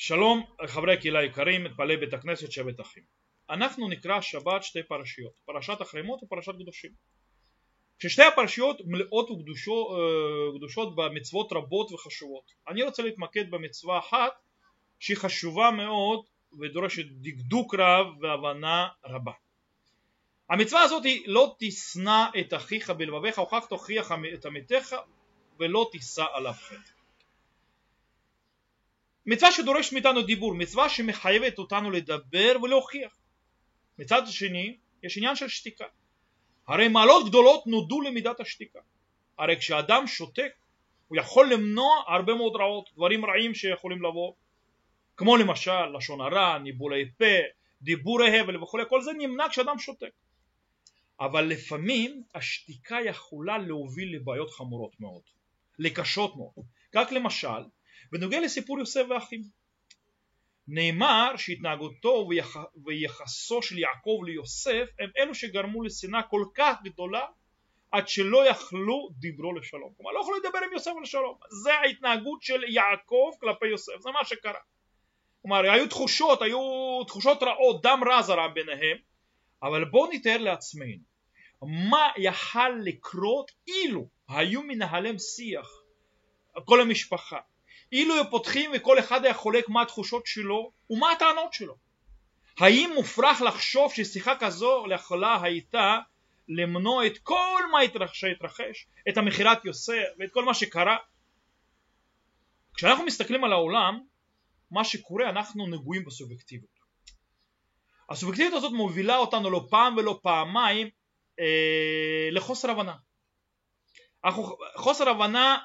שלום חברי הקהילה היקרים, מתפלאי בית הכנסת שבט אחים. אנחנו נקרא שבת שתי פרשיות, פרשת החרימות ופרשת קדושים. ששתי הפרשיות מלאות וקדושות במצוות רבות וחשובות. אני רוצה להתמקד במצווה אחת שהיא חשובה מאוד ודורשת דקדוק רב והבנה רבה. המצווה הזאת היא לא תשנא את אחיך בלבביך וכך תוכיח את עמיתך ולא תישא עליו חטא. מצווה שדורשת מאיתנו דיבור, מצווה שמחייבת אותנו לדבר ולהוכיח. מצד שני, יש עניין של שתיקה. הרי מעלות גדולות נודו למידת השתיקה. הרי כשאדם שותק, הוא יכול למנוע הרבה מאוד רעות, דברים רעים שיכולים לבוא, כמו למשל לשון הרע, ניבולי פה, דיבורי הבל וכולי, כל זה נמנע כשאדם שותק. אבל לפעמים השתיקה יכולה להוביל לבעיות חמורות מאוד, לקשות מאוד. כך למשל, בנוגע לסיפור יוסף ואחים. נאמר שהתנהגותו ויח... ויחסו של יעקב ליוסף הם אלו שגרמו לשנאה כל כך גדולה עד שלא יכלו דיברו לשלום. כלומר לא יכלו לדבר עם יוסף לשלום. זה ההתנהגות של יעקב כלפי יוסף, זה מה שקרה. כלומר היו תחושות, היו תחושות רעות, דם רע זרם ביניהם, אבל בואו נתאר לעצמנו מה יכל לקרות אילו היו מנהלים שיח כל המשפחה אילו היו פותחים וכל אחד היה חולק מה התחושות שלו ומה הטענות שלו. האם מופרך לחשוב ששיחה כזו יכולה הייתה למנוע את כל מה שהתרחש, את המכירת יוסף ואת כל מה שקרה? כשאנחנו מסתכלים על העולם, מה שקורה אנחנו נגועים בסובייקטיביות. הסובייקטיביות הזאת מובילה אותנו לא פעם ולא פעמיים אה, לחוסר הבנה. חוסר הבנה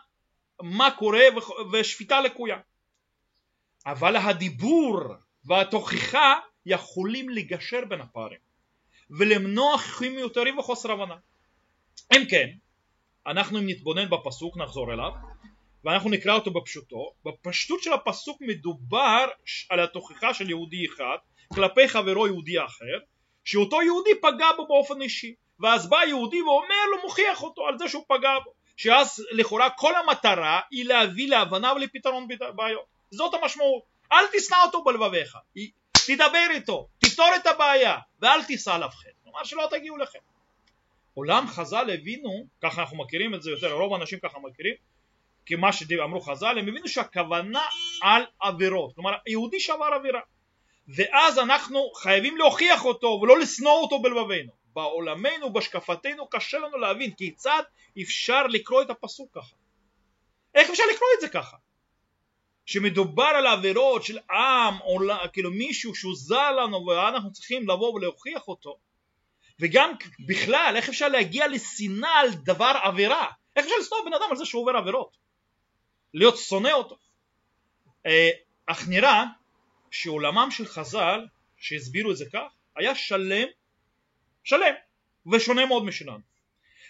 מה קורה ושפיטה לקויה. אבל הדיבור והתוכחה יכולים לגשר בין הפערים ולמנוע חיכים מיותרים וחוסר הבנה. אם כן, אנחנו אם נתבונן בפסוק נחזור אליו ואנחנו נקרא אותו בפשוטו. בפשטות של הפסוק מדובר על התוכחה של יהודי אחד כלפי חברו יהודי אחר שאותו יהודי פגע בו באופן אישי ואז בא יהודי ואומר לו מוכיח אותו על זה שהוא פגע בו שאז לכאורה כל המטרה היא להביא להבנה ולפתרון בעיות. זאת המשמעות. אל תשנא אותו בלבביך. תדבר איתו תפתור את הבעיה ואל תישא עליו חטא. כלומר שלא תגיעו לכם עולם חז"ל הבינו ככה אנחנו מכירים את זה יותר רוב האנשים ככה מכירים כי מה שאמרו חז"ל הם הבינו שהכוונה על עבירות. כלומר יהודי שבר עבירה. ואז אנחנו חייבים להוכיח אותו ולא לשנוא אותו בלבבינו בעולמנו, בהשקפתנו, קשה לנו להבין כיצד אפשר לקרוא את הפסוק ככה. איך אפשר לקרוא את זה ככה? שמדובר על עבירות של עם, או כאילו מישהו שהוא זר לנו ואנחנו צריכים לבוא ולהוכיח אותו וגם בכלל איך אפשר להגיע לשנאה על דבר עבירה איך אפשר לשנוא בן אדם על זה שהוא עובר עבירות להיות שונא אותו אה, אך נראה שעולמם של חז"ל שהסבירו את זה כך היה שלם שלם ושונה מאוד משלנו.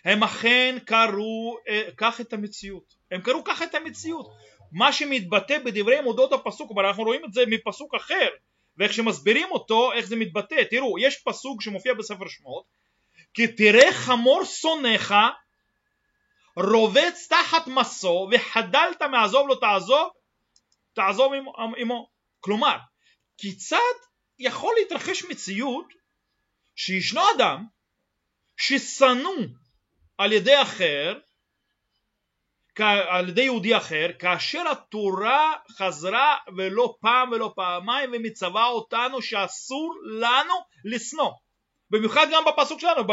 הם אכן קראו אה, כך את המציאות, הם קראו כך את המציאות, מה שמתבטא בדברי מודעות הפסוק, אבל אנחנו רואים את זה מפסוק אחר, ואיך שמסבירים אותו, איך זה מתבטא, תראו, יש פסוק שמופיע בספר שמות, כי תראה חמור שונאיך רובץ תחת מסו וחדלת מעזוב לו תעזוב, תעזוב עמו. כלומר, כיצד יכול להתרחש מציאות שישנו אדם ששנוא על ידי אחר, על ידי יהודי אחר, כאשר התורה חזרה ולא פעם ולא פעמיים ומצווה אותנו שאסור לנו לשנוא. במיוחד גם בפסוק שלנו,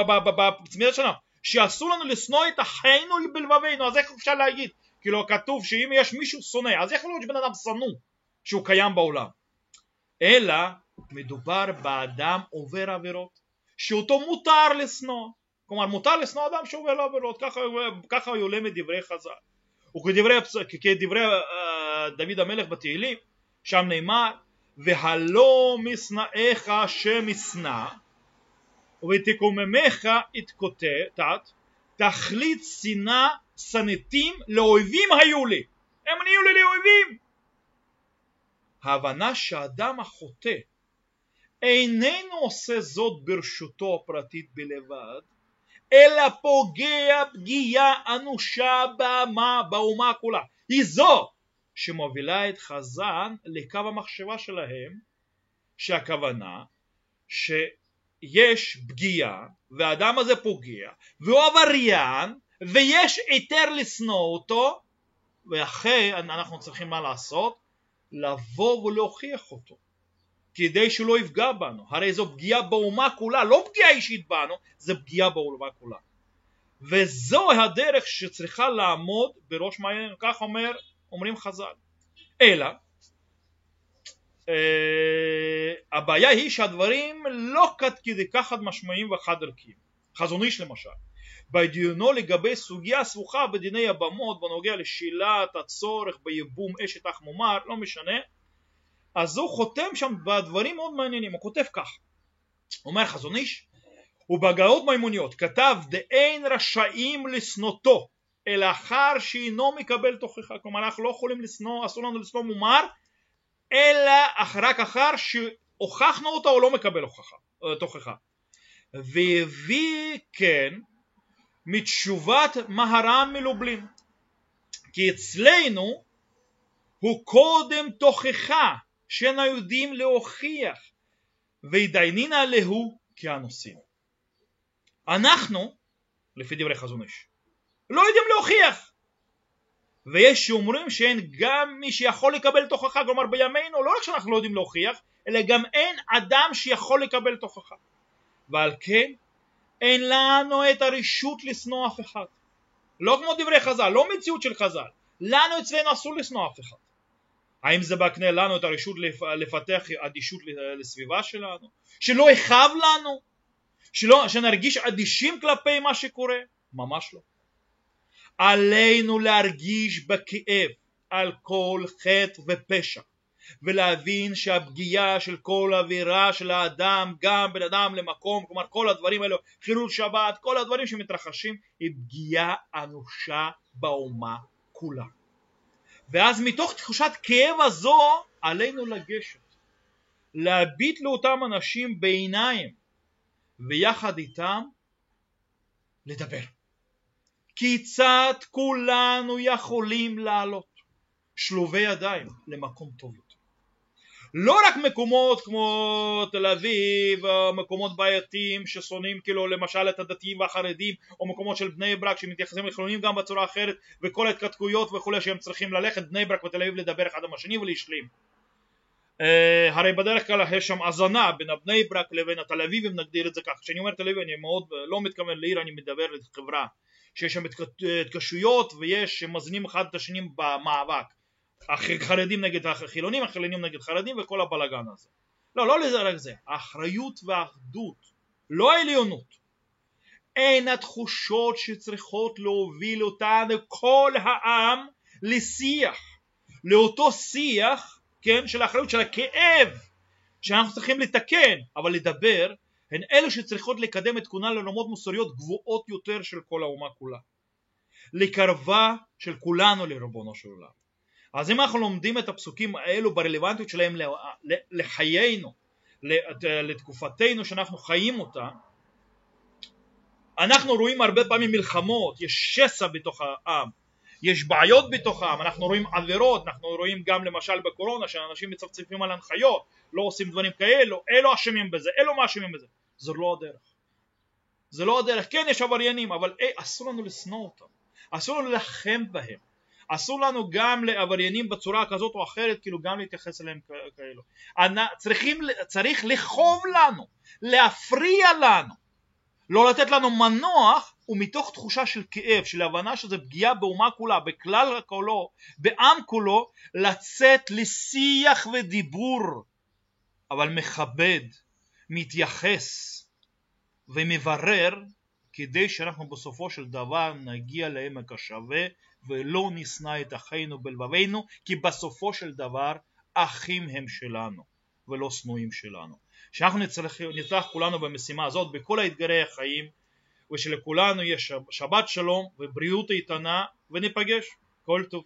בצמידת שלנו, שאסור לנו לשנוא את אחינו בלבבינו, אז איך אפשר להגיד? כאילו כתוב שאם יש מישהו שונא, אז איך להיות שבן אדם שנוא שהוא קיים בעולם? אלא מדובר באדם עובר עבירות שאותו מותר לשנוא. כלומר מותר לשנוא אדם שעובר לעבירות ככה, ככה הוא עולה מדברי חז"ל. וכדברי כדברי uh, דוד המלך בתהילים שם נאמר והלא משנאיך שמשנא ותקוממך התקוטט תכלית שנאה שנאתים לאויבים היו לי הם נהיו לי לאויבים. ההבנה שאדם החוטא איננו עושה זאת ברשותו הפרטית בלבד, אלא פוגע פגיעה אנושה באמה, באומה כולה. היא זו שמובילה את חזן לקו המחשבה שלהם שהכוונה שיש פגיעה והאדם הזה פוגע והוא עבריין ויש היתר לשנוא אותו ואחרי אנחנו צריכים מה לעשות? לבוא ולהוכיח אותו כדי שהוא לא יפגע בנו. הרי זו פגיעה באומה כולה לא פגיעה אישית בנו זה פגיעה באומה כולה. וזו הדרך שצריכה לעמוד בראש מעיינינו כך אומר, אומרים חז"ל. אלא אה, הבעיה היא שהדברים לא עד כדי כך חד משמעיים וחד ערכיים. חזון איש למשל. בדיונו לגבי סוגיה סבוכה בדיני הבמות בנוגע לשאלת הצורך ביבום אשת אח מומר לא משנה אז הוא חותם שם בדברים מאוד מעניינים הוא כותב כך. אומר חזון איש ובהגאות מימוניות כתב דאין רשאים לשנותו אלא אחר שאינו מקבל תוכחה. כלומר אנחנו לא יכולים לשנוא אסור לנו לשנוא מומר אלא רק אחר שהוכחנו אותו או לא מקבל הוכחה, תוכחה. והביא כן מתשובת מהר"ן מלובלין כי אצלנו הוא קודם תוכחה שאינו יודעים להוכיח והתדיינינא להו כאנוסים אנחנו לפי דברי חזון איש לא יודעים להוכיח. ויש שאומרים שאין גם מי שיכול לקבל תוכחה כלומר בימינו לא רק שאנחנו לא יודעים להוכיח אלא גם אין אדם שיכול לקבל תוכחה. ועל כן אין לנו את הרשות לשנוא אף אחד. לא כמו דברי חז"ל, לא מציאות של חז"ל. לנו אצלנו אסור לשנוא אף אחד האם זה מקנה לנו את הרשות לפתח אדישות לסביבה שלנו? שלא יכאב לנו? שלא, שנרגיש אדישים כלפי מה שקורה? ממש לא. עלינו להרגיש בכאב על כל חטא ופשע ולהבין שהפגיעה של כל אווירה של האדם גם בין אדם למקום כלומר כל הדברים האלו חילול שבת כל הדברים שמתרחשים היא פגיעה אנושה באומה כולה ואז מתוך תחושת כאב הזו עלינו לגשת להביט לאותם אנשים בעיניים ויחד איתם לדבר. כיצד כולנו יכולים לעלות שלובי ידיים למקום טוב יותר לא רק מקומות כמו תל אביב, מקומות בעייתיים ששונאים כאילו למשל את הדתיים והחרדים או מקומות של בני ברק שמתייחסים לחילונים גם בצורה אחרת וכל ההתכתקויות וכולי שהם צריכים ללכת בני ברק ותל אביב לדבר אחד עם השני ולהשלים. uh, הרי בדרך כלל יש שם הזנה בין הבני ברק לבין התל אביבים נגדיר את זה כך. כשאני אומר תל אביב אני מאוד לא מתכוון לעיר אני מדבר לחברה שיש שם התקשויות ויש שמזנים אחד את השני במאבק החרדים נגד החילונים, החילונים נגד חרדים וכל הבלאגן הזה. לא, לא לזה רק זה, האחריות והאחדות, לא העליונות. הן התחושות שצריכות להוביל אותנו כל העם לשיח, לאותו שיח, כן, של האחריות, של הכאב, שאנחנו צריכים לתקן, אבל לדבר, הן אלו שצריכות לקדם את כולנו לרמות מוסריות גבוהות יותר של כל האומה כולה. לקרבה של כולנו לריבונו של עולם. אז אם אנחנו לומדים את הפסוקים האלו ברלוונטיות שלהם לחיינו, לתקופתנו שאנחנו חיים אותה, אנחנו רואים הרבה פעמים מלחמות, יש שסע בתוך העם, יש בעיות בתוך העם, אנחנו רואים עבירות, אנחנו רואים גם למשל בקורונה שאנשים מצפצפים על הנחיות, לא עושים דברים כאלו, אלו אשמים בזה, אלו מה אשמים בזה, זו לא הדרך. זה לא הדרך, כן יש עבריינים, אבל אי, אסור לנו לשנוא אותם, אסור לנו להילחם בהם, אסור לנו גם לעבריינים בצורה כזאת או אחרת כאילו גם להתייחס אליהם כאלו. צריכים, צריך לכאוב לנו להפריע לנו לא לתת לנו מנוח ומתוך תחושה של כאב של הבנה שזה פגיעה באומה כולה בכלל כולו בעם כולו לצאת לשיח ודיבור אבל מכבד מתייחס ומברר כדי שאנחנו בסופו של דבר נגיע לעמק השווה ולא נשנא את אחינו בלבבינו כי בסופו של דבר אחים הם שלנו ולא שנואים שלנו. שאנחנו נצטרך כולנו במשימה הזאת בכל האתגרי החיים ושלכולנו יש שבת שלום ובריאות איתנה וניפגש כל טוב